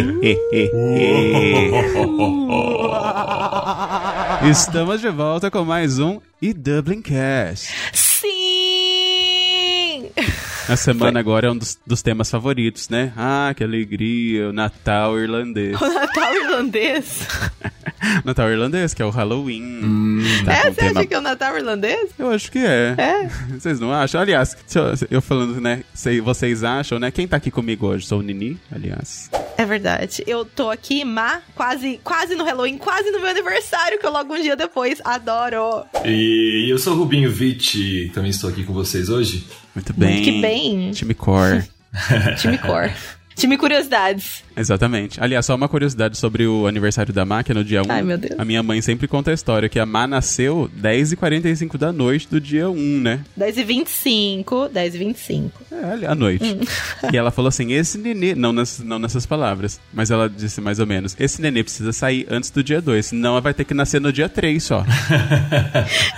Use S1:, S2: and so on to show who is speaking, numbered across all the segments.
S1: Estamos de volta com mais um e Dublin Cast.
S2: Sim!
S1: A semana agora é um dos, dos temas favoritos, né? Ah, que alegria, o Natal irlandês.
S2: O Natal irlandês.
S1: Natal irlandês, que é o Halloween.
S3: Hum.
S1: Tá
S2: é, você
S1: tema-
S2: acha que é o Natal irlandês?
S1: Eu acho que é.
S2: É.
S1: Vocês não acham? Aliás, se eu, eu falando, né? se vocês acham, né? Quem tá aqui comigo hoje? Sou o Nini, aliás.
S2: É verdade. Eu tô aqui, Má, quase, quase no Halloween, quase no meu aniversário, que eu logo um dia depois. Adoro!
S3: E eu sou o Rubinho Vitti, também estou aqui com vocês hoje.
S1: Muito bem.
S2: que bem.
S1: Time Core.
S2: Time Core. Time Curiosidades.
S1: Exatamente. Aliás, só uma curiosidade sobre o aniversário da Má, que é no dia 1.
S2: Ai, meu Deus.
S1: A minha mãe sempre conta a história que a Má nasceu 10h45 da noite do dia 1, né?
S2: 10h25, 10h25.
S1: É, à noite.
S2: Hum.
S1: E ela falou assim: esse nenê, não, nessas- não nessas palavras, mas ela disse mais ou menos: esse nenê precisa sair antes do dia 2, senão ela vai ter que nascer no dia 3 só.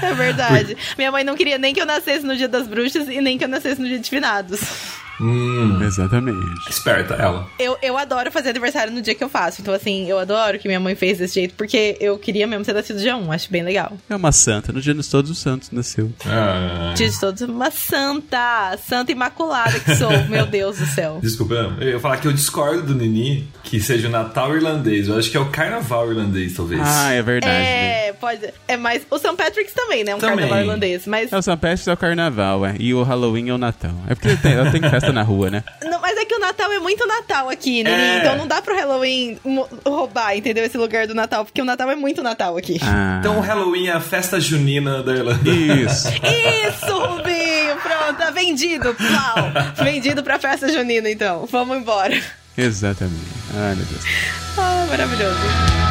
S2: É verdade. Minha mãe não queria nem que eu nascesse no dia das bruxas e nem que eu nascesse no dia de finados.
S3: Hum,
S1: Exatamente.
S3: esperta ela.
S2: Eu, eu adoro fazer aniversário no dia que eu faço. Então, assim, eu adoro que minha mãe fez desse jeito, porque eu queria mesmo ter nascido dia 1. Acho bem legal.
S1: É uma santa, no dia de todos os santos nasceu.
S3: Ah,
S2: Dia de todos, uma santa, santa imaculada que sou, meu Deus do céu.
S3: desculpa, eu ia falar que eu discordo do Nini que seja o Natal irlandês. Eu acho que é o Carnaval irlandês, talvez.
S1: Ah, é verdade, né?
S2: É, pode. É mais. O St. Patrick's também, né? Um
S3: Também.
S2: carnaval irlandês. Mas.
S1: É o São Peste é o carnaval, é. E o Halloween é o Natal. É porque tem, ela tem festa na rua, né?
S2: Não, mas é que o Natal é muito Natal aqui, né?
S3: É.
S2: Então não dá pro Halloween roubar, entendeu? Esse lugar do Natal, porque o Natal é muito Natal aqui.
S1: Ah.
S3: Então o Halloween é a festa junina da Irlanda.
S1: Isso.
S2: Isso, Rubinho! Pronto, tá vendido. Plau. Vendido pra festa junina, então. Vamos embora.
S1: Exatamente. Ai, meu Deus.
S2: Ah, maravilhoso.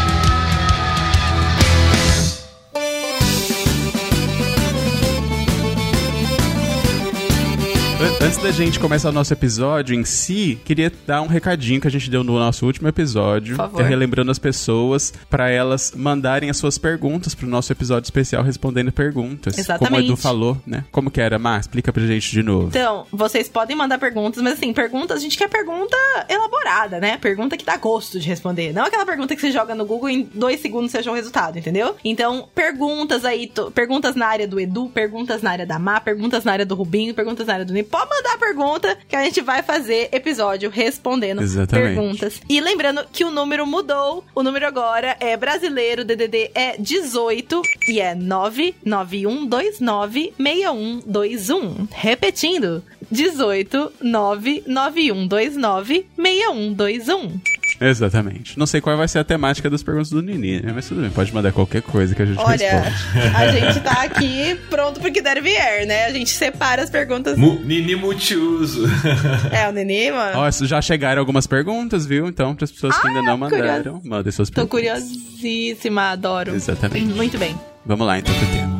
S1: An- Antes da gente começar o nosso episódio em si, queria dar um recadinho que a gente deu no nosso último episódio,
S2: Por favor.
S1: que é relembrando as pessoas para elas mandarem as suas perguntas pro nosso episódio especial respondendo perguntas. Como o
S2: Exatamente.
S1: Edu falou, né? Como que era, Mar? Explica pra gente de novo.
S2: Então, vocês podem mandar perguntas, mas assim, perguntas, a gente quer pergunta elaborada, né? Pergunta que dá gosto de responder. Não aquela pergunta que você joga no Google e em dois segundos seja o resultado, entendeu? Então, perguntas aí, perguntas na área do Edu, perguntas na área da Má, perguntas na área do Rubinho, perguntas na área do Ney. Mandar pergunta que a gente vai fazer episódio respondendo
S1: Exatamente.
S2: perguntas. E lembrando que o número mudou. O número agora é brasileiro, DDD é 18 e é 991296121. Repetindo, 18 991296121.
S1: Exatamente. Não sei qual vai ser a temática das perguntas do Nini, né? Mas tudo bem, pode mandar qualquer coisa que a gente
S2: Olha,
S1: responde.
S2: a gente tá aqui pronto pro que der vier, né? A gente separa as perguntas.
S3: Mu- Nini multiuso.
S2: É, o Nenê, mano.
S1: Ó, já chegaram algumas perguntas, viu? Então, para as pessoas que ainda não mandaram, mandem suas
S2: Tô
S1: perguntas.
S2: curiosíssima, adoro.
S1: Exatamente.
S2: Muito bem.
S1: Vamos lá, então, pro tema.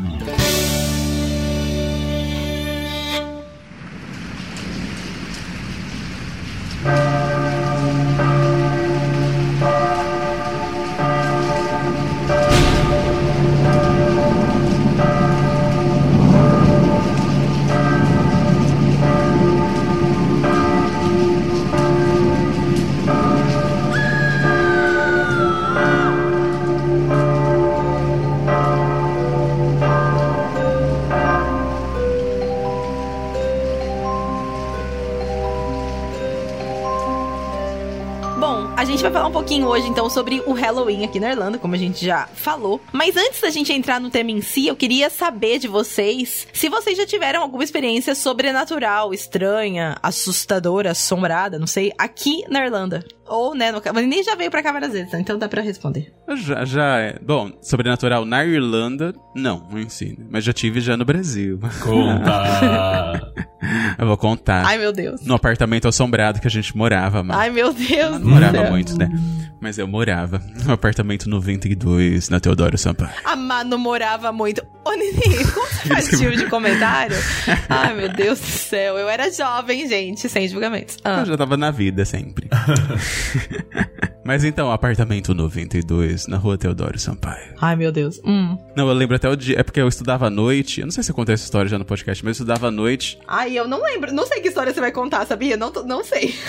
S2: Gente vai falar um pouquinho hoje então sobre o Halloween aqui na Irlanda, como a gente já falou. Mas antes da gente entrar no tema em si, eu queria saber de vocês se vocês já tiveram alguma experiência sobrenatural, estranha, assustadora, assombrada, não sei, aqui na Irlanda. Ou, né, no mas nem já veio pra cá várias vezes, né? então dá pra responder.
S1: Já, já é. Bom, sobrenatural na Irlanda, não, não ensino. Mas já tive já no Brasil.
S3: Conta.
S1: Eu vou contar.
S2: Ai, meu Deus.
S1: No apartamento assombrado que a gente morava, mano.
S2: Ai, meu Deus do
S1: morava
S2: céu.
S1: muito, né? Mas eu morava no apartamento 92, na Teodoro Sampaio.
S2: A Mano morava muito. Ô, Nini, como você faz esse tipo de comentário? Ai, meu Deus do céu. Eu era jovem, gente, sem julgamentos. Ah.
S1: Eu já tava na vida sempre. Mas então, apartamento 92, na rua Teodoro Sampaio.
S2: Ai, meu Deus. Hum.
S1: Não, eu lembro até o dia. É porque eu estudava à noite. Eu não sei se eu contei essa história já no podcast, mas eu estudava à noite.
S2: Ai, eu não lembro. Não sei que história você vai contar, sabia? Não, não sei.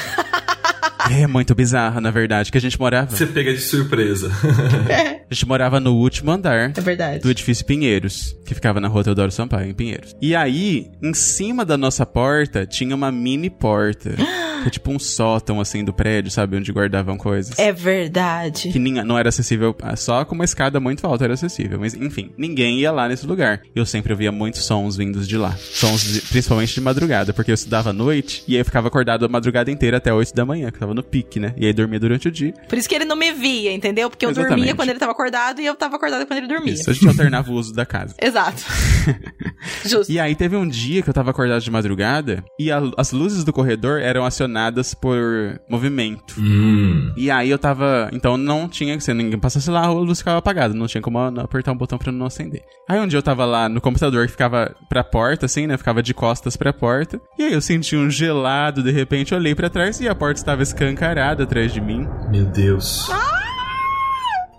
S1: É muito bizarro, na verdade, que a gente morava.
S3: Você pega de surpresa.
S1: A gente morava no último andar
S2: É verdade.
S1: do edifício Pinheiros, que ficava na rua Teodoro Sampaio, em Pinheiros. E aí, em cima da nossa porta, tinha uma mini porta. é tipo um sótão, assim, do prédio, sabe? Onde guardavam coisas.
S2: É verdade.
S1: Que ninguém- não era acessível, só com uma escada muito alta era acessível. Mas, enfim, ninguém ia lá nesse lugar. Eu sempre ouvia muitos sons vindos de lá. Sons, de- principalmente de madrugada, porque eu estudava à noite e aí eu ficava acordado a madrugada inteira até 8 da manhã, que eu tava no pique, né? E aí dormia durante o dia.
S2: Por isso que ele não me via, entendeu? Porque eu
S1: Exatamente.
S2: dormia quando ele tava acordado e eu tava acordada quando ele dormia.
S1: Isso, a gente alternava o uso da casa.
S2: Exato. Justo.
S1: E aí teve um dia que eu tava acordado de madrugada e a- as luzes do corredor eram acionadas por movimento.
S3: hum.
S1: E aí eu tava. Então não tinha que ser ninguém passasse lá, a luz ficava apagada. Não tinha como apertar um botão pra não acender. Aí um dia eu tava lá no computador que ficava pra porta, assim, né? Ficava de costas pra porta. E aí eu senti um gelado, de repente olhei pra trás e a porta estava escancarada atrás de mim.
S3: Meu Deus.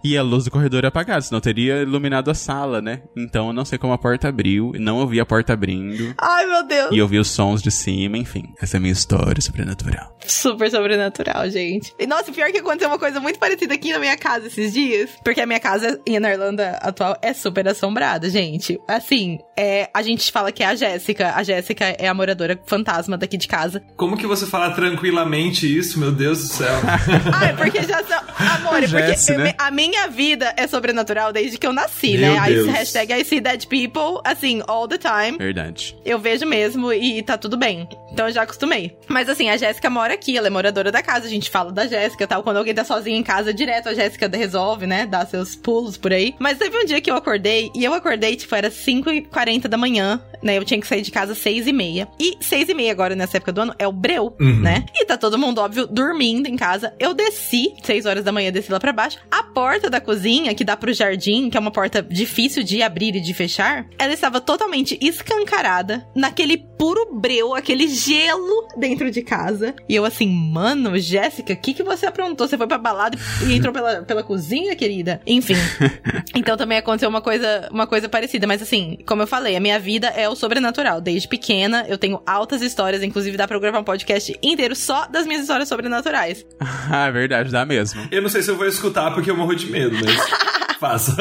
S1: E a luz do corredor apagada, senão teria iluminado a sala, né? Então eu não sei como a porta abriu, não ouvi a porta abrindo.
S2: Ai, meu Deus.
S1: E ouvi os sons de cima, enfim. Essa é a minha história sobrenatural.
S2: Super sobrenatural, gente. E nossa, pior que aconteceu uma coisa muito parecida aqui na minha casa esses dias. Porque a minha casa em- na Irlanda atual é super assombrada, gente. Assim, é, a gente fala que é a Jéssica. A Jéssica é a moradora fantasma daqui de casa.
S3: Como que você fala tranquilamente isso, meu Deus do céu?
S2: Ah, é porque já são. Amor, é porque
S1: Jess, né?
S2: a minha vida é sobrenatural desde que eu nasci,
S3: Meu
S2: né? Aí,
S3: Deus.
S2: hashtag I see dead people, assim, all the time.
S1: Verdade.
S2: Eu vejo mesmo e tá tudo bem. Então eu já acostumei. Mas assim, a Jéssica mora aqui, ela é moradora da casa. A gente fala da Jéssica e tal. Quando alguém tá sozinho em casa, direto a Jéssica resolve, né? Dá seus pulos por aí. Mas teve um dia que eu acordei e eu acordei, tipo, era 5h40 da manhã, né? Eu tinha que sair de casa 6h30. E 6h30 agora, nessa época do ano, é o breu,
S3: Uhum.
S2: né? E tá todo mundo, óbvio, dormindo em casa. Eu desci, 6 horas da manhã, desci lá pra baixo. A porta da cozinha, que dá pro jardim, que é uma porta difícil de abrir e de fechar, ela estava totalmente escancarada, naquele puro breu, aquele gelo dentro de casa. E eu assim, mano, Jéssica, o que, que você aprontou? Você foi pra balada e entrou pela, pela cozinha, querida? Enfim. então também aconteceu uma coisa, uma coisa parecida. Mas assim, como eu falei, a minha vida é o sobrenatural. Desde pequena, eu tenho altas histórias. Inclusive, dá pra eu gravar um podcast inteiro só das minhas histórias sobrenaturais.
S1: Ah, verdade, dá mesmo.
S3: Eu não sei se eu vou escutar porque eu morro de medo, mas faça.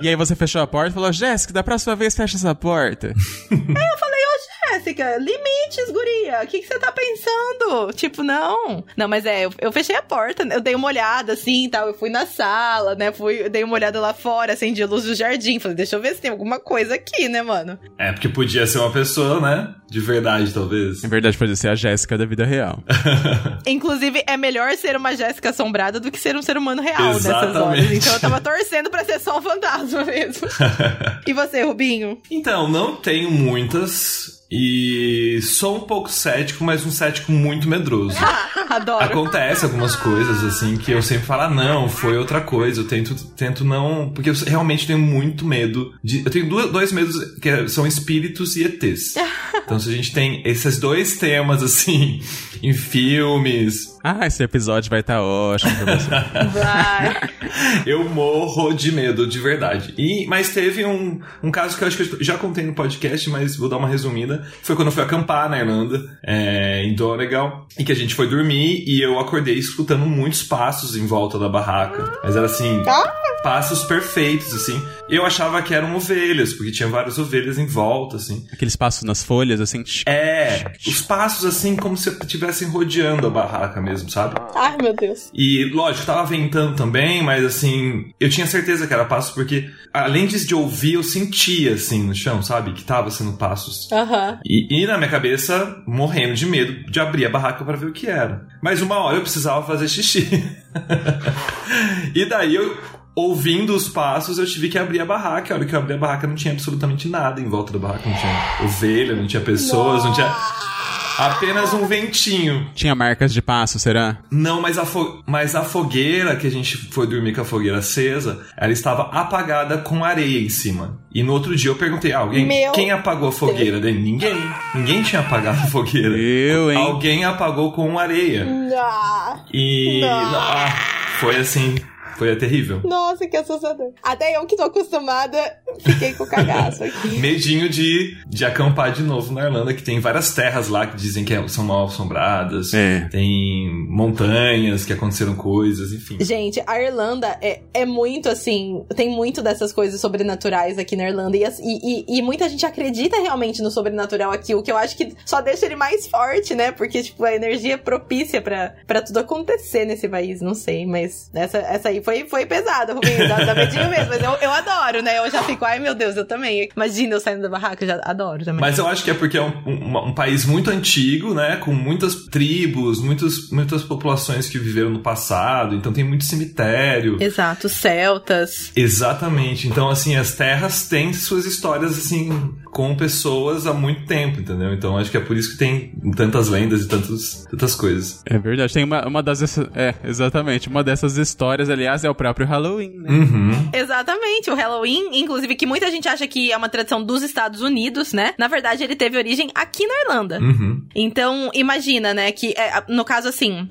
S1: E aí você fechou a porta e falou, Jéssica, da próxima vez fecha essa porta.
S2: Eu falei, ô Jéssica, limites, guria. O que que você tá pensando? Tipo, não. Não, mas é, eu, eu fechei a porta, né? eu dei uma olhada assim e tal. Eu fui na sala, né? Fui, dei uma olhada lá fora, acendi a luz do jardim. Falei, deixa eu ver se tem alguma coisa aqui, né, mano?
S3: É, porque podia ser uma pessoa, né? De verdade, talvez.
S1: Na verdade, pode ser a Jéssica da vida real.
S2: Inclusive, é melhor ser uma Jéssica assombrada do que ser um ser humano real nessas horas.
S3: Exatamente.
S2: Então eu tava torcendo pra ser só um fantasma mesmo. e você, Rubinho?
S3: Então, não tenho muitas. E sou um pouco cético, mas um cético muito medroso.
S2: Adoro.
S3: Acontece algumas coisas, assim, que eu sempre falo, ah, não, foi outra coisa. Eu tento, tento não. Porque eu realmente tenho muito medo de. Eu tenho dois medos que são espíritos e ETs. Então, se a gente tem esses dois temas, assim, em filmes,
S1: Ah, esse episódio vai estar ótimo pra você.
S2: Vai.
S3: eu morro de medo, de verdade. E, mas teve um, um caso que eu acho que eu já contei no podcast, mas vou dar uma resumida. Foi quando eu fui acampar na Irlanda, é, em Donegal, e que a gente foi dormir e eu acordei escutando muitos passos em volta da barraca. Mas era assim, passos perfeitos, assim. Eu achava que eram ovelhas, porque tinha várias ovelhas em volta, assim.
S1: Aqueles passos nas folhas, assim.
S3: É, os passos assim como se estivessem rodeando a barraca mesmo, sabe?
S2: Ai, meu Deus.
S3: E, lógico, tava ventando também, mas assim, eu tinha certeza que era passos, porque além de de ouvir, eu sentia assim no chão, sabe? Que tava sendo passos.
S2: Aham.
S3: E, e na minha cabeça, morrendo de medo de abrir a barraca pra ver o que era. Mas uma hora eu precisava fazer xixi. e daí eu. Ouvindo os passos, eu tive que abrir a barraca. A hora que eu abri a barraca, não tinha absolutamente nada em volta da barraca. Não tinha ovelha, não tinha pessoas, não tinha. Apenas um ventinho.
S1: Tinha marcas de passo, será?
S3: Não, mas a, fo- mas a fogueira que a gente foi dormir com a fogueira acesa, ela estava apagada com areia em cima. E no outro dia eu perguntei, ah, alguém,
S2: Meu
S3: quem apagou a fogueira? Daí, ninguém. Ninguém tinha apagado a fogueira.
S1: Eu, hein?
S3: Alguém apagou com areia.
S2: Ah.
S3: E
S2: Não.
S3: ah, foi assim, foi terrível.
S2: Nossa, que assustador. Até eu que tô acostumada, fiquei com cagaço aqui.
S3: Medinho de, de acampar de novo na Irlanda, que tem várias terras lá que dizem que são mal assombradas.
S1: É.
S3: Tem montanhas que aconteceram coisas, enfim.
S2: Gente, a Irlanda é, é muito assim. Tem muito dessas coisas sobrenaturais aqui na Irlanda. E, e, e, muita gente acredita realmente no sobrenatural aqui, o que eu acho que só deixa ele mais forte, né? Porque, tipo, a energia é propícia para tudo acontecer nesse país. Não sei, mas essa, essa aí foi, foi pesada, Rubinho. Dá, dá medinho mesmo. Mas eu, eu adoro, né? Eu já fico, ai meu Deus, eu também. Imagina eu saindo da barraca, eu já adoro também.
S3: Mas eu acho que é porque é um, um, um país muito antigo, né? Com muitas tribos, muitos, muitas populações que viveram no passado. Então tem muito cemitério.
S2: Exato, celtas.
S3: Exatamente. Então, assim, as terras têm suas histórias, assim, com pessoas há muito tempo, entendeu? Então acho que é por isso que tem tantas lendas e tantos, tantas coisas.
S1: É verdade. Tem uma, uma das. É, exatamente. Uma dessas histórias, aliás, é o próprio Halloween, né?
S3: Uhum.
S2: Exatamente. O Halloween, inclusive, que muita gente acha que é uma tradição dos Estados Unidos, né? Na verdade, ele teve origem aqui na Irlanda.
S3: Uhum.
S2: Então, imagina, né? Que é, no caso, assim,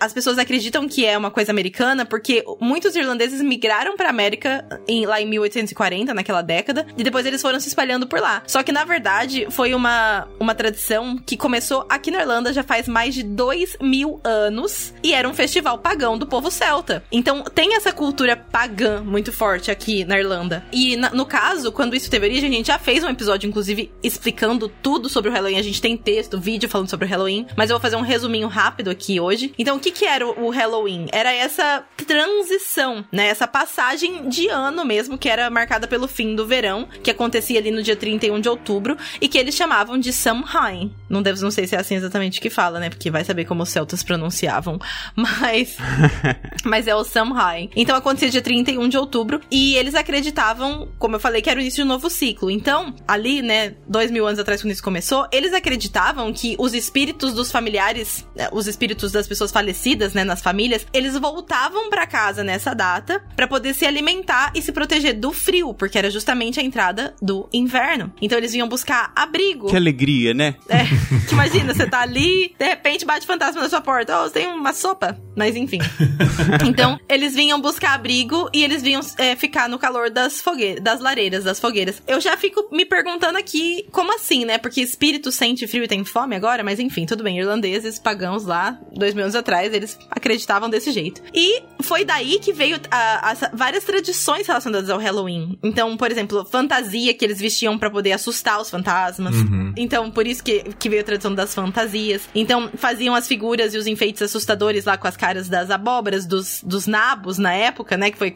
S2: as pessoas acreditam que é uma coisa americana porque muitos irlandeses migraram pra América em, lá em 1840, naquela década, e depois eles foram se espalhando por lá. Só que, na verdade, foi uma, uma tradição que começou aqui na Irlanda já faz mais de dois mil anos e era um festival pagão do povo celta. Então, tem essa cultura pagã muito forte aqui na Irlanda. E, na, no caso, quando isso teve origem, a gente já fez um episódio, inclusive, explicando tudo sobre o Halloween. A gente tem texto, vídeo falando sobre o Halloween, mas eu vou fazer um resuminho rápido aqui hoje. Então, o que que era o Halloween? Era essa transição, né? Essa passagem de ano mesmo, que era marcada pelo fim do verão, que acontecia ali no dia 31 de outubro, e que eles chamavam de Samhain. Não, devo, não sei se é assim exatamente que fala, né? Porque vai saber como os celtas pronunciavam. Mas. mas é o Samhain. Então acontecia dia 31 de outubro, e eles acreditavam, como eu falei, que era o início de um novo ciclo. Então, ali, né, dois mil anos atrás, quando isso começou, eles acreditavam que os espíritos dos familiares, né, os espíritos das pessoas falecidas, né, nas famílias, eles voltavam para casa nessa data para poder se alimentar e se proteger do frio, porque era justamente a entrada do inverno. Então eles vinham buscar abrigo.
S1: Que alegria, né?
S2: É, que imagina, você tá ali, de repente bate fantasma na sua porta. Oh, você tem uma sopa? Mas enfim. então, eles vinham buscar abrigo e eles vinham é, ficar no calor das fogueiras, das lareiras, das fogueiras. Eu já fico me perguntando aqui, como assim, né? Porque espírito sente frio e tem fome agora, mas enfim, tudo bem. Irlandeses, pagãos lá, dois mil anos atrás, eles acreditavam desse jeito. E foi daí que veio a, a, várias tradições relacionadas ao Halloween. Então, por exemplo, fantasia que eles vestiam para poder assustar os fantasmas.
S3: Uhum.
S2: Então, por isso que, que veio a tradição das fantasias. Então, faziam as figuras e os enfeites assustadores lá com as caras das abóboras, dos, dos nabos na época, né? Que foi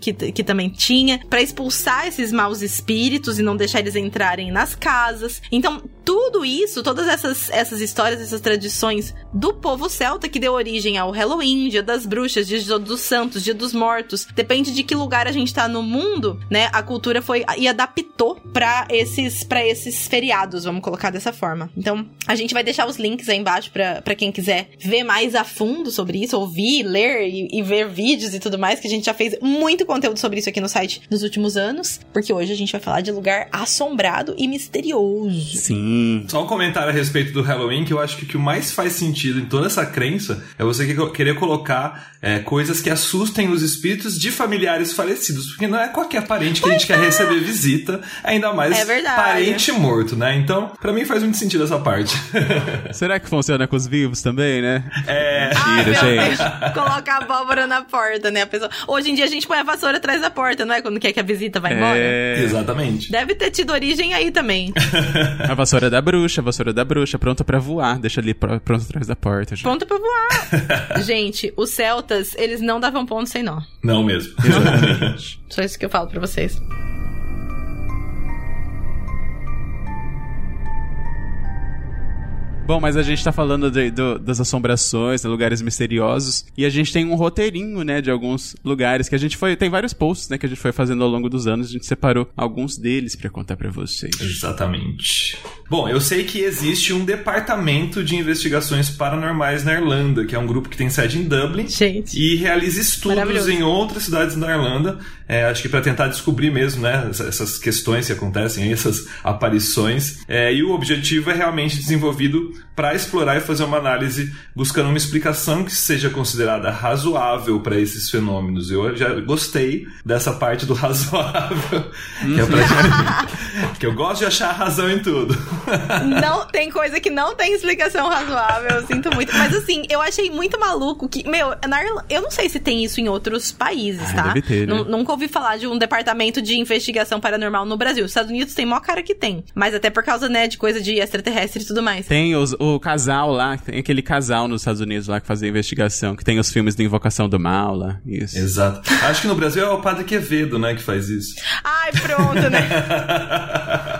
S2: que, que também tinha, para expulsar esses maus espíritos e não deixar eles entrarem nas casas. Então, tudo isso, todas essas, essas histórias, essas tradições do povo celta que deu origem ao Halloween, Dia das Bruxas, Dia dos Santos, Dia dos Mortos. Depende de que lugar a gente tá no mundo, né? A cultura foi e adaptou para esses para esses feriados, vamos colocar dessa forma. Então, a gente vai deixar os links aí embaixo para quem quiser ver mais a fundo sobre isso, ouvir, ler e, e ver vídeos e tudo mais, que a gente já fez muito conteúdo sobre isso aqui no site nos últimos anos, porque hoje a gente vai falar de lugar assombrado e misterioso.
S1: Sim.
S3: Só um comentário a respeito do Halloween, que eu acho que o que mais faz sentido em toda essa crença é você querer colocar é, coisas que assustem os espíritos de familiares falecidos, porque não é qualquer parente que a gente quer receber visita, ainda mais
S2: É verdade.
S3: parente morto, né? Então, pra mim faz muito sentido essa parte.
S1: Será que funciona com os vivos também, né?
S3: é.
S1: Mentira,
S2: meu
S1: gente.
S2: Deus. Colocar a abóbora na porta, né? A pessoa... Hoje em dia a gente põe a vassoura atrás da porta, não é? Quando quer que a visita vá embora.
S1: É.
S3: Exatamente.
S2: Deve ter tido origem aí também.
S1: A vassoura da bruxa, vassoura da bruxa, pronta pra voar. Deixa ali pr- pronto atrás da porta. Já.
S2: Ponto pra voar. Gente, os celtas, eles não davam ponto sem nó.
S3: Não mesmo.
S1: Exatamente.
S2: Só isso que eu falo pra vocês.
S1: Bom, mas a gente tá falando de- do- das assombrações, de lugares misteriosos. E a gente tem um roteirinho, né, de alguns lugares que a gente foi. Tem vários posts, né, que a gente foi fazendo ao longo dos anos. A gente separou alguns deles pra contar pra vocês.
S3: Exatamente. Bom, eu sei que existe um departamento de investigações paranormais na Irlanda, que é um grupo que tem sede em Dublin
S2: Gente.
S3: e realiza estudos em outras cidades da Irlanda. é, acho que para tentar descobrir mesmo, né, essa- essas questões que acontecem, aí, essas aparições. É, e o objetivo é realmente desenvolvido para explorar e fazer uma análise buscando uma explicação que seja considerada razoável para esses fenômenos. Eu já gostei dessa parte do razoável, que, é pra- que eu gosto de achar razão em tudo.
S2: Não, tem coisa que não tem explicação razoável, eu sinto muito. Mas assim, eu achei muito maluco que, meu, na Irlanda, eu não sei se tem isso em outros países,
S1: Ah,
S2: tá?
S1: deve ter, né?
S2: Nu- Nunca ouvi falar de um departamento de investigação paranormal no Brasil. Os Estados Unidos tem maior cara que tem. Mas até por causa, né, de coisa de extraterrestre e tudo mais.
S1: Tem os- o casal lá, tem aquele casal nos Estados Unidos lá que fazia investigação, que tem os filmes de Invocação do Mal lá. Isso.
S3: Exato. Acho que no Brasil é o Padre Quevedo, né, que faz isso.
S2: Ai, pronto, né?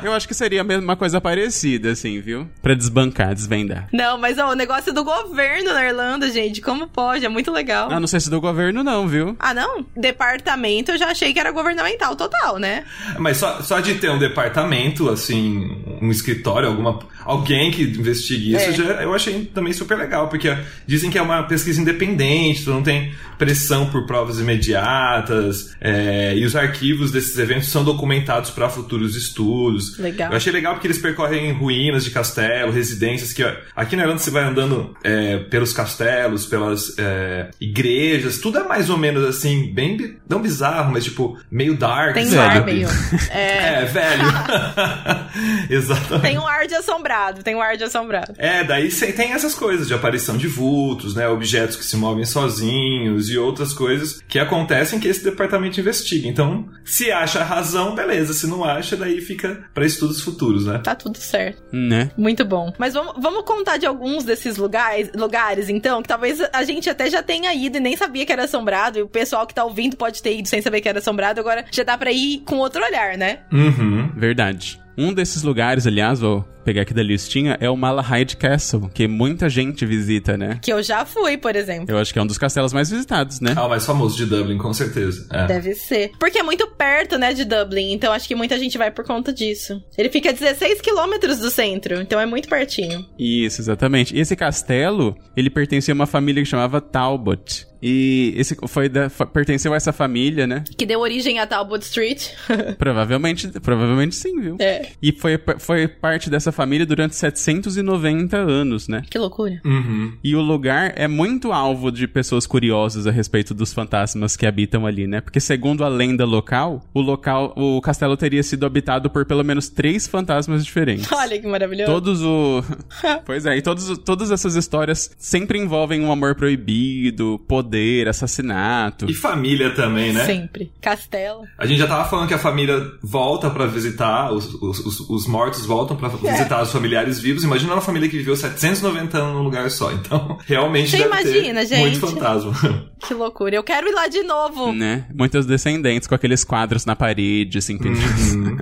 S1: Eu acho que seria a mesma coisa parecida, assim, viu? Pra desbancar, desvendar.
S2: Não, mas ó, o negócio do governo na Irlanda, gente, como pode? É muito legal.
S1: Ah, não sei se do governo não, viu?
S2: Ah, não? Departamento eu já achei que era governamental total, né?
S3: Mas só, só de ter um departamento, assim, um escritório, alguma, alguém que investigue isso,
S2: É.
S3: já, eu achei também super legal, porque dizem que é uma pesquisa independente, tu não tem pressão por provas imediatas, é, e os arquivos desses eventos são documentados para futuros estudos.
S2: Legal.
S3: Eu achei legal porque eles percorrem ruínas de castelo, residências, que ó, aqui na Irlanda você vai andando é, pelos castelos, pelas é, igrejas, tudo é mais ou menos assim, bem, não bizarro, mas tipo, meio dark,
S2: Tem
S3: sabe?
S2: ar meio. É,
S3: É, velho. Exatamente.
S2: tem um ar de assombrado, tem um ar de assombrado.
S3: É, daí tem essas coisas de aparição de vultos, né? Objetos que se movem sozinhos e outras coisas que acontecem que esse departamento investiga. Então, se acha razão, beleza. Se não acha, daí fica para estudos futuros, né?
S2: Tá tudo certo.
S1: Né?
S2: Muito bom. Mas vamos, vamos contar de alguns desses lugares, lugares, então, que talvez a gente até já tenha ido e nem sabia que era assombrado. E o pessoal que tá ouvindo pode ter ido sem saber que era assombrado. Agora já dá pra ir com outro olhar, né?
S3: Uhum.
S1: Verdade. Um desses lugares, aliás, vou pegar aqui da listinha, é o Malahide Castle, que muita gente visita, né?
S2: Que eu já fui, por exemplo.
S1: Eu acho que é um dos castelos mais visitados, né?
S3: Ah, o mais famoso de Dublin, com certeza. É.
S2: Deve ser. Porque é muito perto, né, de Dublin. Então acho que muita gente vai por conta disso. Ele fica a 16 quilômetros do centro. Então é muito pertinho.
S1: Isso, exatamente. E esse castelo, ele pertencia a uma família que chamava Talbot. E esse foi da, pertenceu a essa família, né?
S2: Que deu origem a Talbot Street.
S1: Provavelmente, provavelmente sim, viu?
S2: é.
S1: E foi, foi parte dessa família durante 790 anos, né?
S2: Que loucura.
S3: Uhum.
S1: E o lugar é muito alvo de pessoas curiosas a respeito dos fantasmas que habitam ali, né? Porque segundo a lenda local, o local, o castelo teria sido habitado por pelo menos três fantasmas diferentes.
S2: Olha que maravilhoso.
S1: Todos o. pois é, e todos, todas essas histórias sempre envolvem um amor proibido, poder, assassinato.
S3: E família também, né?
S2: Sempre. Castelo.
S3: A gente já tava falando que a família volta pra visitar, os, os, os- os mortos voltam pra visitar os familiares vivos. Imagina uma família que viveu 790 anos num lugar só. Então, realmente
S2: Você
S3: deve
S2: imagina,
S3: ter
S2: gente?
S3: muito fantasma.
S2: Que loucura. Eu quero ir lá de novo.
S1: Né? Muitos descendentes com aqueles quadros na parede, assim, pedidos.
S3: Uhum.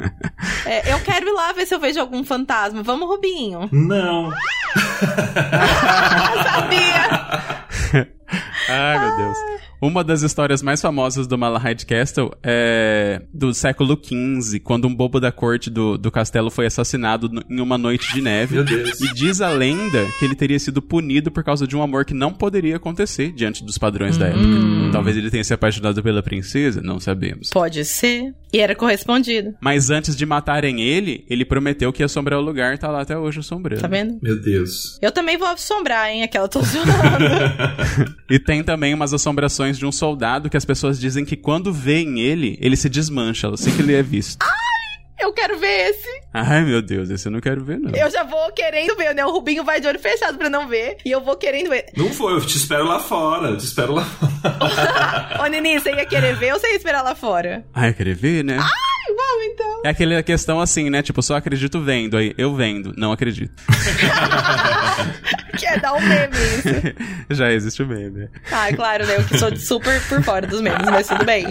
S2: É, eu quero ir lá ver se eu vejo algum fantasma. Vamos, Rubinho.
S3: Não.
S2: Sabia.
S1: Ai, meu Deus. Uma das histórias mais famosas do Malahide Castle é do século XV, quando um bobo da corte do, do castelo foi assassinado no- em uma noite de neve.
S3: Meu Deus.
S1: E diz a lenda que ele teria sido punido por causa de um amor que não poderia acontecer diante dos padrões da época. Talvez ele tenha se apaixonado pela princesa, não sabemos.
S2: Pode ser. E era correspondido.
S1: Mas antes de matarem ele, ele prometeu que ia assombrar o lugar e tá lá até hoje assombrando.
S2: Tá vendo?
S3: Meu Deus.
S2: Eu também vou assombrar, hein? Aquela tô zoando.
S1: E tem também umas assombrações de um soldado que as pessoas dizem que quando veem ele, ele se desmancha assim que ele é visto.
S2: eu quero ver esse.
S1: Ai, meu Deus, esse eu não quero ver, não.
S2: Eu já vou querendo ver, né? O Rubinho vai de olho fechado pra não ver. E eu vou querendo ver.
S3: Não foi, eu te espero lá fora. Eu te espero lá fora.
S2: Ô, Nini, você ia querer ver ou você ia esperar lá fora?
S1: Ai, eu querer ver, né?
S2: Ai, então.
S1: É aquela questão assim, né? Tipo, só acredito vendo. Aí, eu vendo, não acredito.
S2: Que é dar um meme isso.
S1: Já existe o meme.
S2: Ah, é claro, né? Eu que sou super por fora dos memes, mas tudo bem.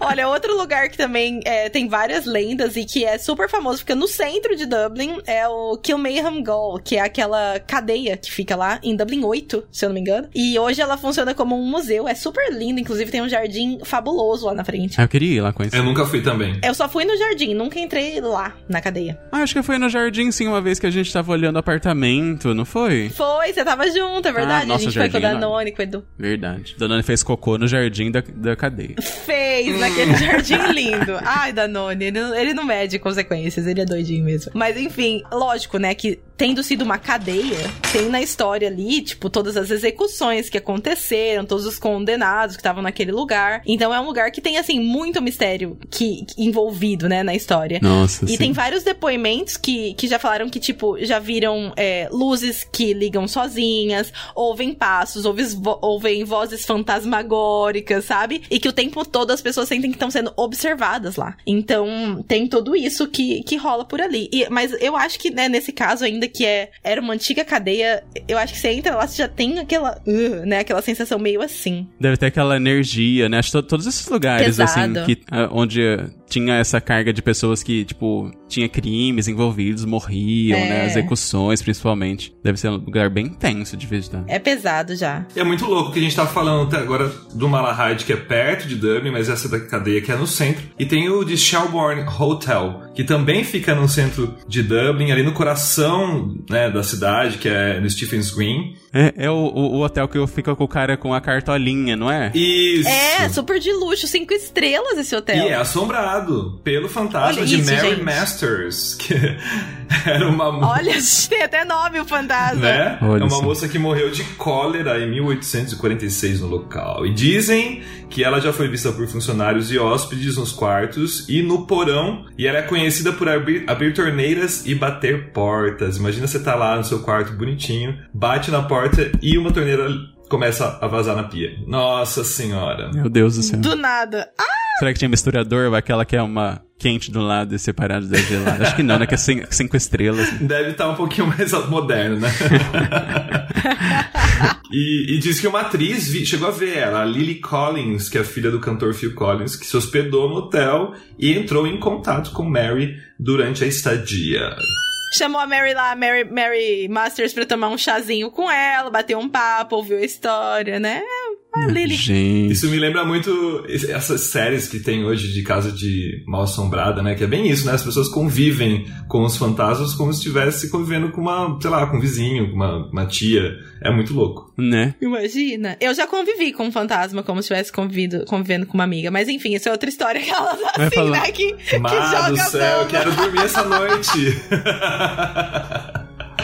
S2: Olha, outro lugar que também é, tem várias lendas e que é super famoso, fica no centro de Dublin, é o Kilmainham Gaol, que é aquela cadeia que fica lá em Dublin 8, se eu não me engano. E hoje ela funciona como um museu, é super lindo, inclusive tem um jardim fabuloso lá na frente.
S1: Ah, eu queria ir lá conhecer.
S3: Eu nunca fui também.
S2: Eu só fui no jardim, nunca entrei lá, na cadeia.
S1: Ah, acho que foi no jardim, sim, uma vez que a gente tava olhando apartamento, não foi?
S2: Foi, você tava junto, é verdade.
S1: Ah, nossa,
S2: a gente foi com o
S1: jardim
S2: Danone, com o Edu.
S1: Verdade. Danone fez cocô no jardim da, da cadeia.
S2: Fez naquele jardim lindo. Ai, Danone, ele, não- ele não mede consequências, ele é doidinho mesmo. Mas enfim, lógico, né, que tendo sido uma cadeia, tem na história ali, tipo, todas as execuções que aconteceram, todos os condenados que estavam naquele lugar. Então é um lugar que tem, assim, muito mistério que, que- envolvido, né, na história.
S1: Nossa,
S2: E
S1: sim.
S2: tem vários depoimentos que, que já falaram que, tipo, já viram é, luzes que ligam sozinhas, ouvem passos, ouvem, vo- ouvem vozes fantasmagóricas, sabe? E que o tempo todo as pessoas sentem que estão sendo observadas lá. Então, tem tudo isso que, que rola por ali. E- mas eu acho que, né, nesse caso, ainda que é, era uma antiga cadeia, eu acho que você entra lá, você já tem aquela, uh, né, aquela sensação meio assim.
S1: Deve ter aquela energia, né? Acho que to- todos esses lugares,
S2: Pesado.
S1: assim, que, ah, onde tinha essa carga de pessoas que, tipo, tinha crimes envolvidos, morriam,
S2: É.
S1: né? Execuções, principalmente. Deve ser um lugar bem tenso de visitar.
S2: É pesado já.
S3: É muito louco que a gente tá falando até agora do Malahide, que é perto de Dublin, mas essa da cadeia que é no centro. E tem o de Shelbourne Hotel, que também fica no centro de Dublin, ali no coração né, da cidade, que é no Stephens Green.
S1: É, é o, o- o hotel que fica com o cara com a cartolinha, não é?
S3: Isso!
S2: É, super de luxo, cinco estrelas esse hotel.
S3: E é assombrado pelo fantasma
S2: Olha
S3: de
S2: isso,
S3: Mary
S2: gente.
S3: Masters, que era uma mo-
S2: Olha, tem até nome o fantasma.
S3: né?
S1: Olha
S3: é uma
S1: só.
S3: moça que morreu de cólera em 1846 no local. E dizem que ela já foi vista por funcionários e hóspedes nos quartos e no porão. E ela é conhecida por abrir, abrir torneiras e bater portas. Imagina você tá lá no seu quarto bonitinho, bate na porta e uma torneira começa a vazar na pia. Nossa senhora.
S1: Meu Deus do céu.
S2: Do nada. Ah,
S1: Será que tinha misturador ou aquela que é uma quente de um lado e separada da gelada? Acho que não, né? Que é cin- cinco estrelas.
S3: Deve estar um pouquinho mais moderno, né? e, e diz que uma atriz vi- chegou a ver ela, a Lily Collins, que é a filha do cantor Phil Collins, que se hospedou no hotel e entrou em contato com Mary durante a estadia.
S2: Chamou a Mary lá, Mary, Mary Masters, pra tomar um chazinho com ela, bater um papo, ouviu a história, né? Lily.
S1: Gente.
S3: Isso me lembra muito essas séries que tem hoje de casa de mal assombrada, né? Que é bem isso, né? As pessoas convivem com os fantasmas como se estivesse convivendo com uma, sei lá, com um vizinho, com uma, uma tia. É muito louco.
S1: Né?
S2: Imagina. Eu já convivi com um fantasma como se estivesse convivido, convivendo com uma amiga. Mas enfim, isso é outra história que ela
S1: Vai
S2: assim,
S1: falar.
S2: né? Que, que
S3: Mas do
S2: joga
S3: céu, eu quero dormir essa noite.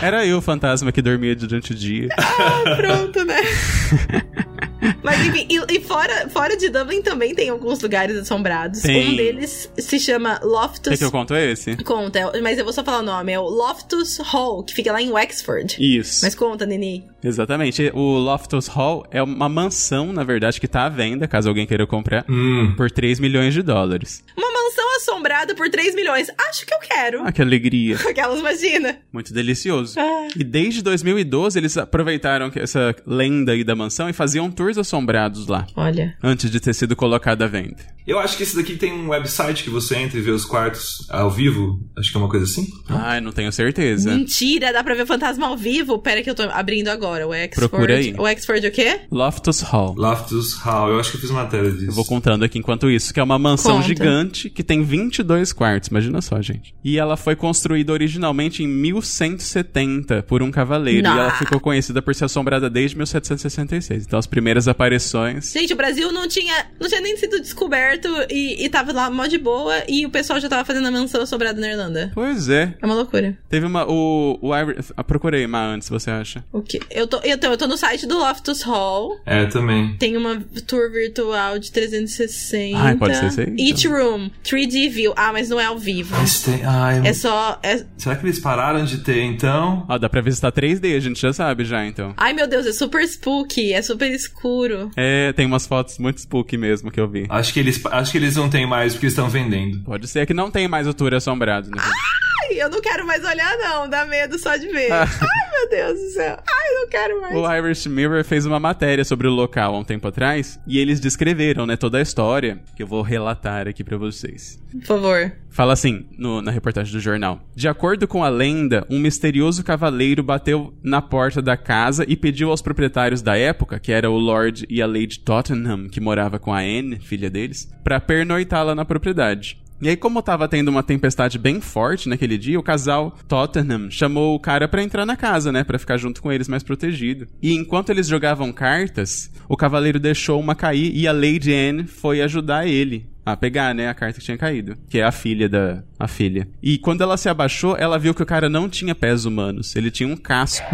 S1: Era eu o fantasma que dormia durante o dia.
S2: Ah, pronto, né? Mas enfim, e, e fora, fora de Dublin também tem alguns lugares assombrados.
S1: Tem.
S2: Um deles se chama
S1: Quer
S2: Loftus.
S1: que eu conto esse?
S2: Conta, mas eu vou só falar o nome. É o Loftus Hall, que fica lá em Wexford.
S1: Isso.
S2: Mas conta, Nini.
S1: Exatamente. O Loftus Hall é uma mansão, na verdade, que tá à venda, caso alguém queira comprar,
S3: hum.
S1: por 3 milhões de dólares.
S2: Uma mansão assombrada por 3 milhões. Acho que eu quero.
S1: Ah, que alegria.
S2: Aquelas, imagina.
S1: Muito delicioso.
S2: Ah.
S1: E desde 2012 eles aproveitaram que essa lenda aí da mansão e faziam tours assombrados lá,
S2: Olha.
S1: antes de ter sido colocada à venda.
S3: Eu acho que esse daqui tem um website que você entra e vê os quartos ao vivo. Acho que é uma coisa assim.
S1: Ai, não tenho certeza.
S2: Mentira, dá pra ver o fantasma ao vivo? Pera que eu tô abrindo agora. O Exford.
S1: Procura aí.
S2: O Exford o quê?
S1: Loftus Hall.
S3: Loftus Hall. Eu acho que eu fiz matéria disso.
S1: Eu vou contando aqui enquanto isso, que é uma mansão
S2: Conta.
S1: gigante que tem 22 quartos, imagina só, gente. E ela foi construída originalmente em 1170 por um cavaleiro
S2: Nah.
S1: e ela ficou conhecida por ser assombrada desde 1766. Então as primeiras aparições
S2: Gente, o Brasil não tinha, não tinha nem sido descoberto e, e tava lá mó de boa e o pessoal já tava fazendo a mansão assombrada na Irlanda.
S1: Pois é.
S2: É uma loucura.
S1: Teve uma. O. o Ivor- ah, procurei uma antes, você acha?
S2: O quê? Eu tô, eu, tô, eu tô no site do Loftus Hall.
S3: É, também.
S2: Tem uma tour virtual de 360.
S1: Ai, pode ser isso aí, então.
S2: Each room, 3D view. Ah, mas não é ao vivo.
S3: Mas tem. Ai,
S2: É só. é-
S3: Será que eles pararam de ter então?
S1: Ó, dá pra visitar 3D, a gente já sabe já, então.
S2: Ai, meu Deus, é super spooky, é super escuro.
S1: É, tem umas fotos muito spooky mesmo que eu vi.
S3: Acho que eles, acho que eles não têm mais porque estão vendendo.
S1: Pode ser que não tem mais o tour assombrado, né?
S2: Ai, eu não quero mais olhar, não. Dá medo só de ver. Ai, meu Deus do céu. Ai, quero mais.
S1: O Irish Mirror fez uma matéria sobre o local há um tempo atrás e eles descreveram, né, toda a história que eu vou relatar aqui pra vocês.
S2: Por favor.
S1: Fala assim, no- na reportagem do jornal. De acordo com a lenda, um misterioso cavaleiro bateu na porta da casa e pediu aos proprietários da época, que era o Lord e a Lady Tottenham, que morava com a Anne, filha deles, pra pernoitá-la na propriedade. E aí, como tava tendo uma tempestade bem forte naquele dia, o casal Tottenham chamou o cara pra entrar na casa, né? Pra ficar junto com eles mais protegido. E enquanto eles jogavam cartas, o cavaleiro deixou uma cair e a Lady Anne foi ajudar ele a pegar, né, a carta que tinha caído, que é a filha da a filha. E quando ela se abaixou, ela viu que o cara não tinha pés humanos, ele tinha um casco.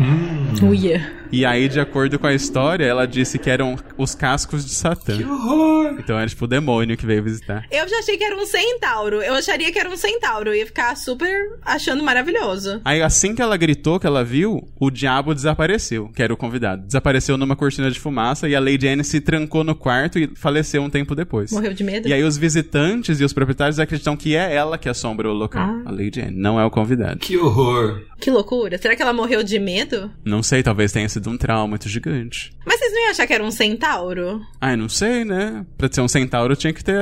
S2: Uia.
S1: E aí, de acordo com a história, ela disse que eram os cascos de Satã.
S3: Que horror!
S1: Então era tipo o demônio que veio visitar.
S2: Eu já achei que era um centauro. Eu acharia que era um centauro. Eu ia ficar super achando maravilhoso.
S1: Aí assim que ela gritou que ela viu, o diabo desapareceu, que era o convidado. Desapareceu numa cortina de fumaça e a Lady Anne se trancou no quarto e faleceu um tempo depois.
S2: Morreu de medo?
S1: E aí os visitantes e os proprietários acreditam que é ela que assombra o local.
S2: Ah.
S1: A Lady Anne, não é o convidado.
S3: Que horror!
S2: Que loucura. Será que ela morreu de medo?
S1: Não sei, talvez tenha sido um trauma muito gigante.
S2: Mas vocês não iam achar que era um centauro?
S1: Ai, não sei, né? Pra ser um centauro tinha que ter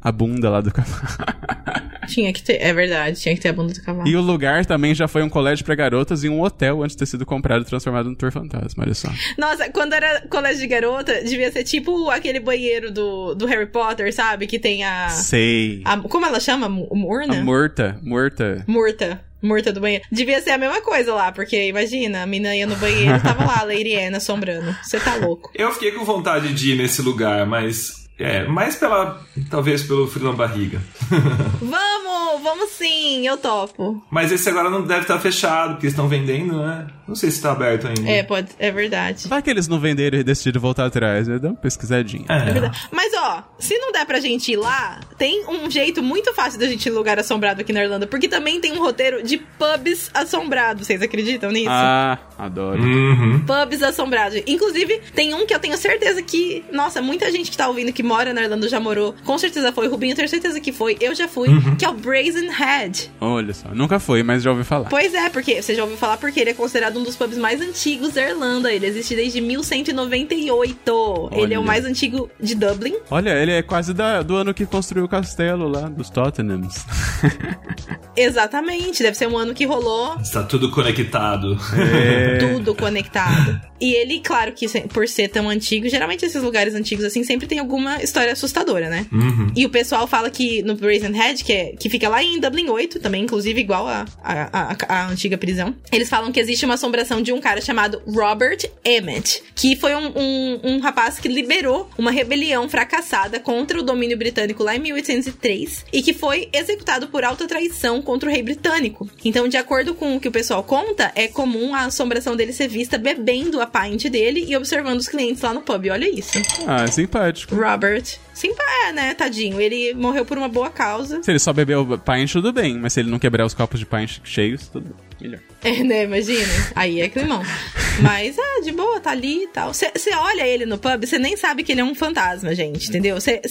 S1: a, bunda lá do cavalo.
S2: Tinha que ter. É verdade, tinha que ter a bunda do cavalo.
S1: e o lugar também já foi um colégio pra garotas e um hotel antes de ter sido comprado e transformado num tour fantasma, olha só.
S2: Nossa, quando era colégio de garota, devia ser tipo aquele banheiro do, do Harry Potter, sabe? Que tem a.
S1: Sei.
S2: a- como ela chama? Mu- Murna?
S1: A morta, morta.
S2: Murta. Murta do banheiro. Devia ser a mesma coisa lá, porque imagina, a mina ia no banheiro e tava lá, a Lady Anne assombrando. Você tá louco.
S3: Eu fiquei com vontade de ir nesse lugar, mas. É, mais pela. Talvez pelo frio na barriga.
S2: Vamos, vamos sim, eu topo.
S3: Mas esse agora não deve estar fechado, porque eles estão vendendo, né? Não sei se tá aberto ainda.
S2: É, pode, é verdade.
S1: Vai que eles não venderam e decidiram voltar atrás, né? Dá uma pesquisadinha.
S3: É.
S2: É verdade. Mas ó, se não der pra gente ir lá, tem um jeito muito fácil da gente ir em lugar assombrado aqui na Irlanda, porque também tem um roteiro de pubs assombrados. Vocês acreditam nisso?
S1: Ah, adoro.
S3: Uhum.
S2: Pubs assombrados. Inclusive, tem um que eu tenho certeza que, nossa, muita gente que tá ouvindo que mora na Irlanda já morou. Com certeza foi. Rubinho, eu tenho certeza que foi. Eu já fui. Que é o Brazen Head.
S1: Olha só, nunca foi, mas já ouvi falar.
S2: Pois é, porque você já ouviu falar porque ele é considerado um dos pubs mais antigos da Irlanda. Ele existe desde 1198. Ele é o
S1: Olha.
S2: mais antigo de Dublin.
S1: Olha, ele é quase da- do ano que construiu o castelo lá, dos Tottenhams.
S2: Exatamente, deve ser um ano que rolou
S3: Está tudo conectado.
S1: É.
S2: tudo conectado. E ele, claro que por ser tão antigo, geralmente esses lugares antigos assim sempre tem alguma história assustadora, né?
S3: Uhum.
S2: E o pessoal fala que no Brazen Head, que, é, que fica lá em Dublin 8, também, inclusive igual a, a, a- a antiga prisão, eles falam que existe uma assombração de um cara chamado Robert Emmett, que foi um, um, um rapaz que liderou uma rebelião fracassada contra o domínio britânico lá em 1803 e que foi executado por alta traição contra o rei britânico. Então, de acordo com o que o pessoal conta, é comum a assombração dele ser vista bebendo a pint dele e observando os clientes lá no pub. Olha isso.
S1: Ah, simpático.
S2: Robert. Sim, é, né, tadinho. Ele morreu por uma boa causa.
S1: Se ele só bebeu pint, tudo bem. Mas se ele não quebrar os copos de pint cheios, tudo. Melhor.
S2: É, né, imagina. Aí é climão. Mas, ah, de boa, tá ali e tal. Você olha ele no pub, você nem sabe que ele é um fantasma, gente, entendeu? Você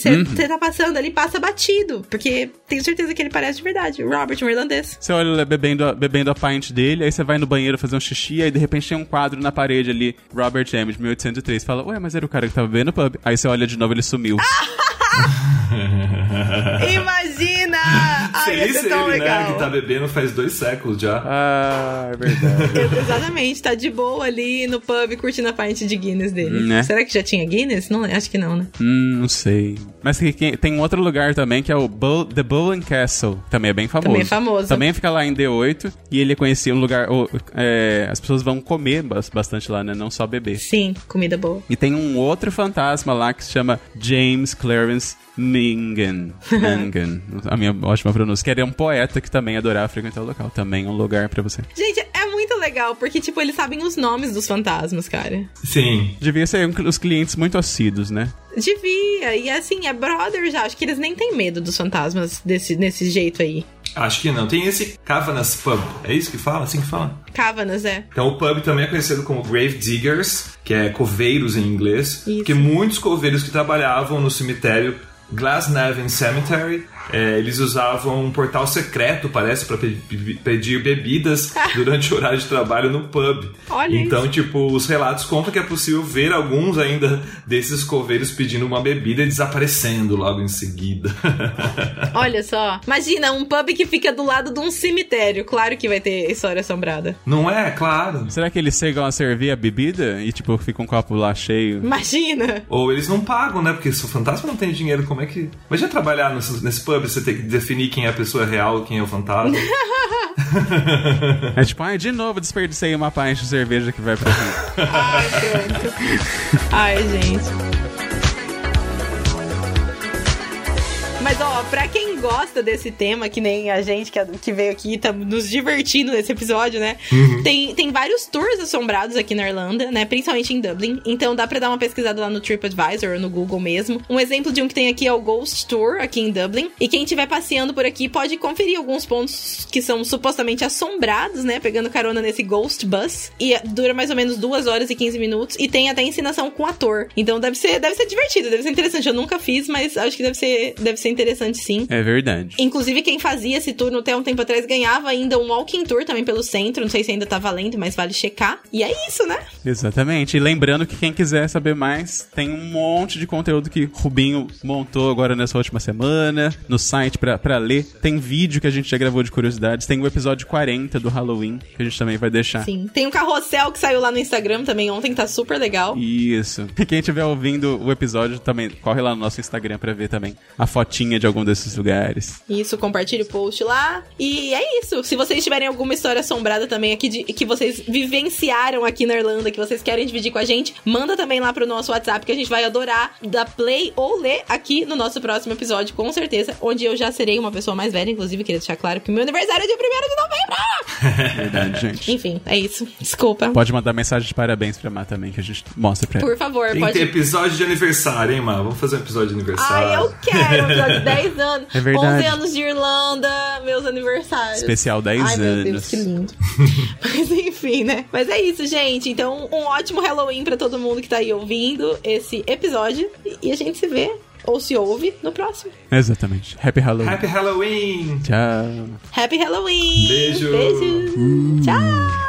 S2: tá passando ali, passa batido. Porque tenho certeza que ele parece de verdade. Robert, um irlandês.
S1: Você olha ele bebendo a, bebendo a pint dele, aí você vai no banheiro fazer um xixi, aí de repente tem um quadro na parede ali, Robert Emmett, 1803. Fala, ué, mas era o cara que tava bebendo no pub. Aí você olha de novo, ele sumiu.
S2: Imagina! Ai,
S3: Feliz
S2: tão
S3: ele,
S2: legal.
S3: né? Que tá bebendo faz dois séculos já.
S1: Ah, é verdade.
S2: Exatamente, tá de boa ali no pub curtindo a pint de Guinness dele.
S1: Né?
S2: Será que já tinha Guinness? Não, acho que não, né?
S1: hum, não sei. Mas tem, um outro lugar também, que é o Bull, The Bull and Castle. Também é bem famoso.
S2: Também é famoso.
S1: Também fica lá em D8. E ele conhecia um lugar... é, as pessoas vão comer bas- bastante lá, né? Não só beber.
S2: Sim, comida boa.
S1: E tem um outro fantasma lá que se chama James Clarence Mingen. Mingen. A minha ótima pronúncia. Que ele é um poeta que também adorava frequentar o local. Também um lugar pra você.
S2: Gente, é muito legal, porque, tipo, eles sabem os nomes dos fantasmas, cara.
S3: Sim.
S1: Devia ser um- os clientes muito assíduos, né?
S2: Devia. E assim, é brother já. Acho que eles nem têm medo dos fantasmas desse, desse jeito aí.
S3: Acho que não. Tem esse Cavanas Pub. É isso que fala? Assim que fala?
S2: Cávanas, é.
S3: Então o pub também é conhecido como Grave Diggers, que é coveiros em inglês.
S2: Isso.
S3: Porque muitos coveiros que trabalhavam no cemitério Glasnevin Cemetery, é, eles usavam um portal secreto, parece, para pedir bebidas durante o horário de trabalho no pub.
S2: Olha
S3: então, tipo, os relatos contam que é possível ver alguns ainda desses coveiros pedindo uma bebida e desaparecendo logo em seguida.
S2: Olha só. Imagina, um pub que fica do lado de um cemitério. Claro que vai ter história assombrada.
S3: Não é? Claro.
S1: Será que eles chegam a servir a bebida e, tipo, fica um copo lá cheio?
S2: Imagina.
S3: Ou eles não pagam, né? Porque se o fantasma não tem dinheiro, como é que. Imagina trabalhar nesse, nesse pub pub, você tem que definir quem é a pessoa real, quem é o fantasma.
S1: É tipo, ai, de novo desperdicei uma pint de cerveja que vai pra mim.
S2: Ai, pronto. Ai, gente. Mas, ó, pra quem gosta desse tema, que nem a gente que, que veio aqui, tá nos divertindo nesse episódio, né?
S3: Uhum.
S2: Tem, tem vários tours assombrados aqui na Irlanda, né? Principalmente em Dublin. Então dá pra dar uma pesquisada lá no TripAdvisor ou no Google mesmo. Um exemplo de um que tem aqui é o Ghost Tour, aqui em Dublin. E quem estiver passeando por aqui pode conferir alguns pontos que são supostamente assombrados, né? Pegando carona nesse Ghost Bus. E dura mais ou menos 2 horas e 15 minutos. E tem até ensinação com ator. Então deve ser, deve ser divertido, deve ser interessante. Eu nunca fiz, mas acho que deve ser, deve ser interessante sim.
S1: É verdade.
S2: Inclusive, quem fazia esse tour até um tempo atrás ganhava ainda um walking tour também pelo centro. Não sei se ainda tá valendo, mas vale checar. E é isso, né?
S1: Exatamente. E lembrando que quem quiser saber mais, tem um monte de conteúdo que Rubinho montou agora nessa última semana, no site pra, pra ler. Tem vídeo que a gente já gravou de curiosidades. Tem o episódio 40 do Halloween, que a gente também vai deixar.
S2: Sim. Tem um carrossel que saiu lá no Instagram também ontem, tá super legal.
S1: Isso. E quem estiver ouvindo o episódio também, corre lá no nosso Instagram pra ver também a fotinha de algum desses lugares.
S2: Isso, compartilhe o post lá. E é isso. Se vocês tiverem alguma história assombrada também aqui de, que vocês vivenciaram aqui na Irlanda, que vocês querem dividir com a gente, manda também lá pro nosso WhatsApp que a gente vai adorar dar play ou ler aqui no nosso próximo episódio, com certeza, onde eu já serei uma pessoa mais velha, inclusive queria deixar claro que o meu aniversário é dia 1 de novembro.
S1: Verdade, gente.
S2: Enfim, é isso. Desculpa.
S1: Pode mandar mensagem de parabéns pra Má também, que a gente mostra pra ela.
S2: Por favor,
S3: Tem
S2: pode
S3: ter episódio de aniversário, hein, Má? Vamos fazer um episódio de aniversário.
S2: Ai, eu quero um episódio de 10 anos.
S1: É verdade.
S2: 11 anos de Irlanda, meus aniversários.
S1: Especial 10
S2: Ai, meu Deus,
S1: anos.
S2: que lindo. Mas enfim, né? Mas é isso, gente. Então, um ótimo Halloween pra todo mundo que tá aí ouvindo esse episódio. E a gente se vê, ou se ouve, no próximo.
S1: Exatamente. Happy Halloween.
S3: Happy Halloween!
S1: Tchau.
S2: Happy Halloween!
S3: Beijo.
S2: Beijo! Tchau!